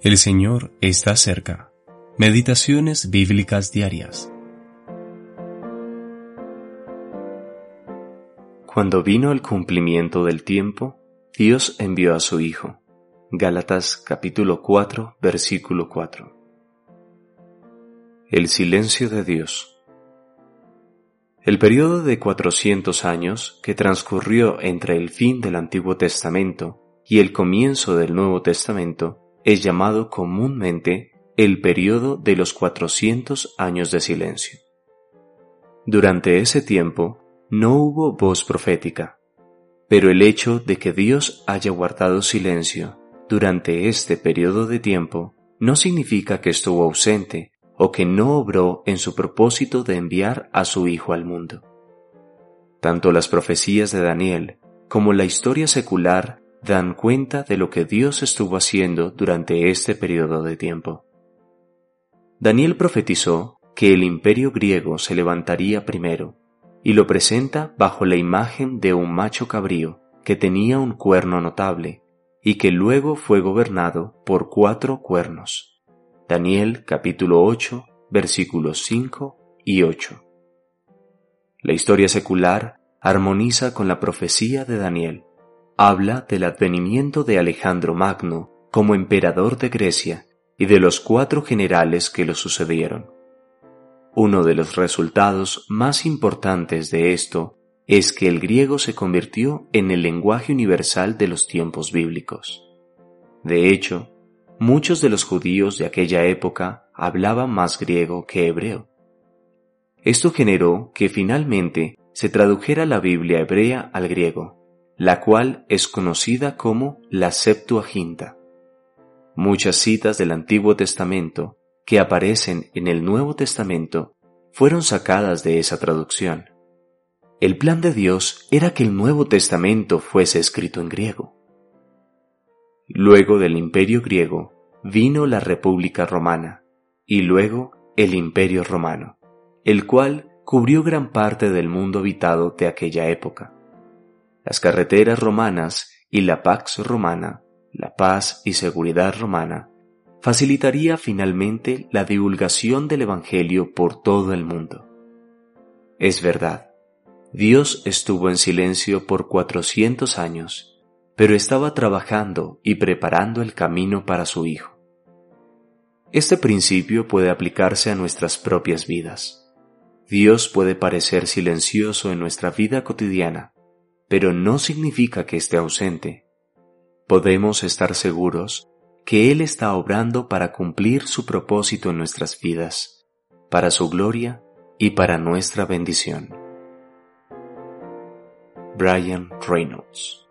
El Señor está cerca. Meditaciones bíblicas diarias. Cuando vino el cumplimiento del tiempo, Dios envió a su Hijo. Gálatas capítulo 4, versículo 4. El silencio de Dios. El periodo de 400 años que transcurrió entre el fin del Antiguo Testamento y el comienzo del Nuevo Testamento es llamado comúnmente el periodo de los 400 años de silencio. Durante ese tiempo no hubo voz profética, pero el hecho de que Dios haya guardado silencio durante este periodo de tiempo no significa que estuvo ausente o que no obró en su propósito de enviar a su Hijo al mundo. Tanto las profecías de Daniel como la historia secular dan cuenta de lo que Dios estuvo haciendo durante este periodo de tiempo. Daniel profetizó que el imperio griego se levantaría primero, y lo presenta bajo la imagen de un macho cabrío que tenía un cuerno notable, y que luego fue gobernado por cuatro cuernos. Daniel capítulo 8 versículos 5 y 8. La historia secular armoniza con la profecía de Daniel habla del advenimiento de Alejandro Magno como emperador de Grecia y de los cuatro generales que lo sucedieron. Uno de los resultados más importantes de esto es que el griego se convirtió en el lenguaje universal de los tiempos bíblicos. De hecho, muchos de los judíos de aquella época hablaban más griego que hebreo. Esto generó que finalmente se tradujera la Biblia hebrea al griego la cual es conocida como la Septuaginta. Muchas citas del Antiguo Testamento que aparecen en el Nuevo Testamento fueron sacadas de esa traducción. El plan de Dios era que el Nuevo Testamento fuese escrito en griego. Luego del imperio griego vino la República Romana y luego el Imperio Romano, el cual cubrió gran parte del mundo habitado de aquella época las carreteras romanas y la Pax Romana, la paz y seguridad romana, facilitaría finalmente la divulgación del Evangelio por todo el mundo. Es verdad, Dios estuvo en silencio por cuatrocientos años, pero estaba trabajando y preparando el camino para su Hijo. Este principio puede aplicarse a nuestras propias vidas. Dios puede parecer silencioso en nuestra vida cotidiana, pero no significa que esté ausente. Podemos estar seguros que Él está obrando para cumplir su propósito en nuestras vidas, para su gloria y para nuestra bendición. Brian Reynolds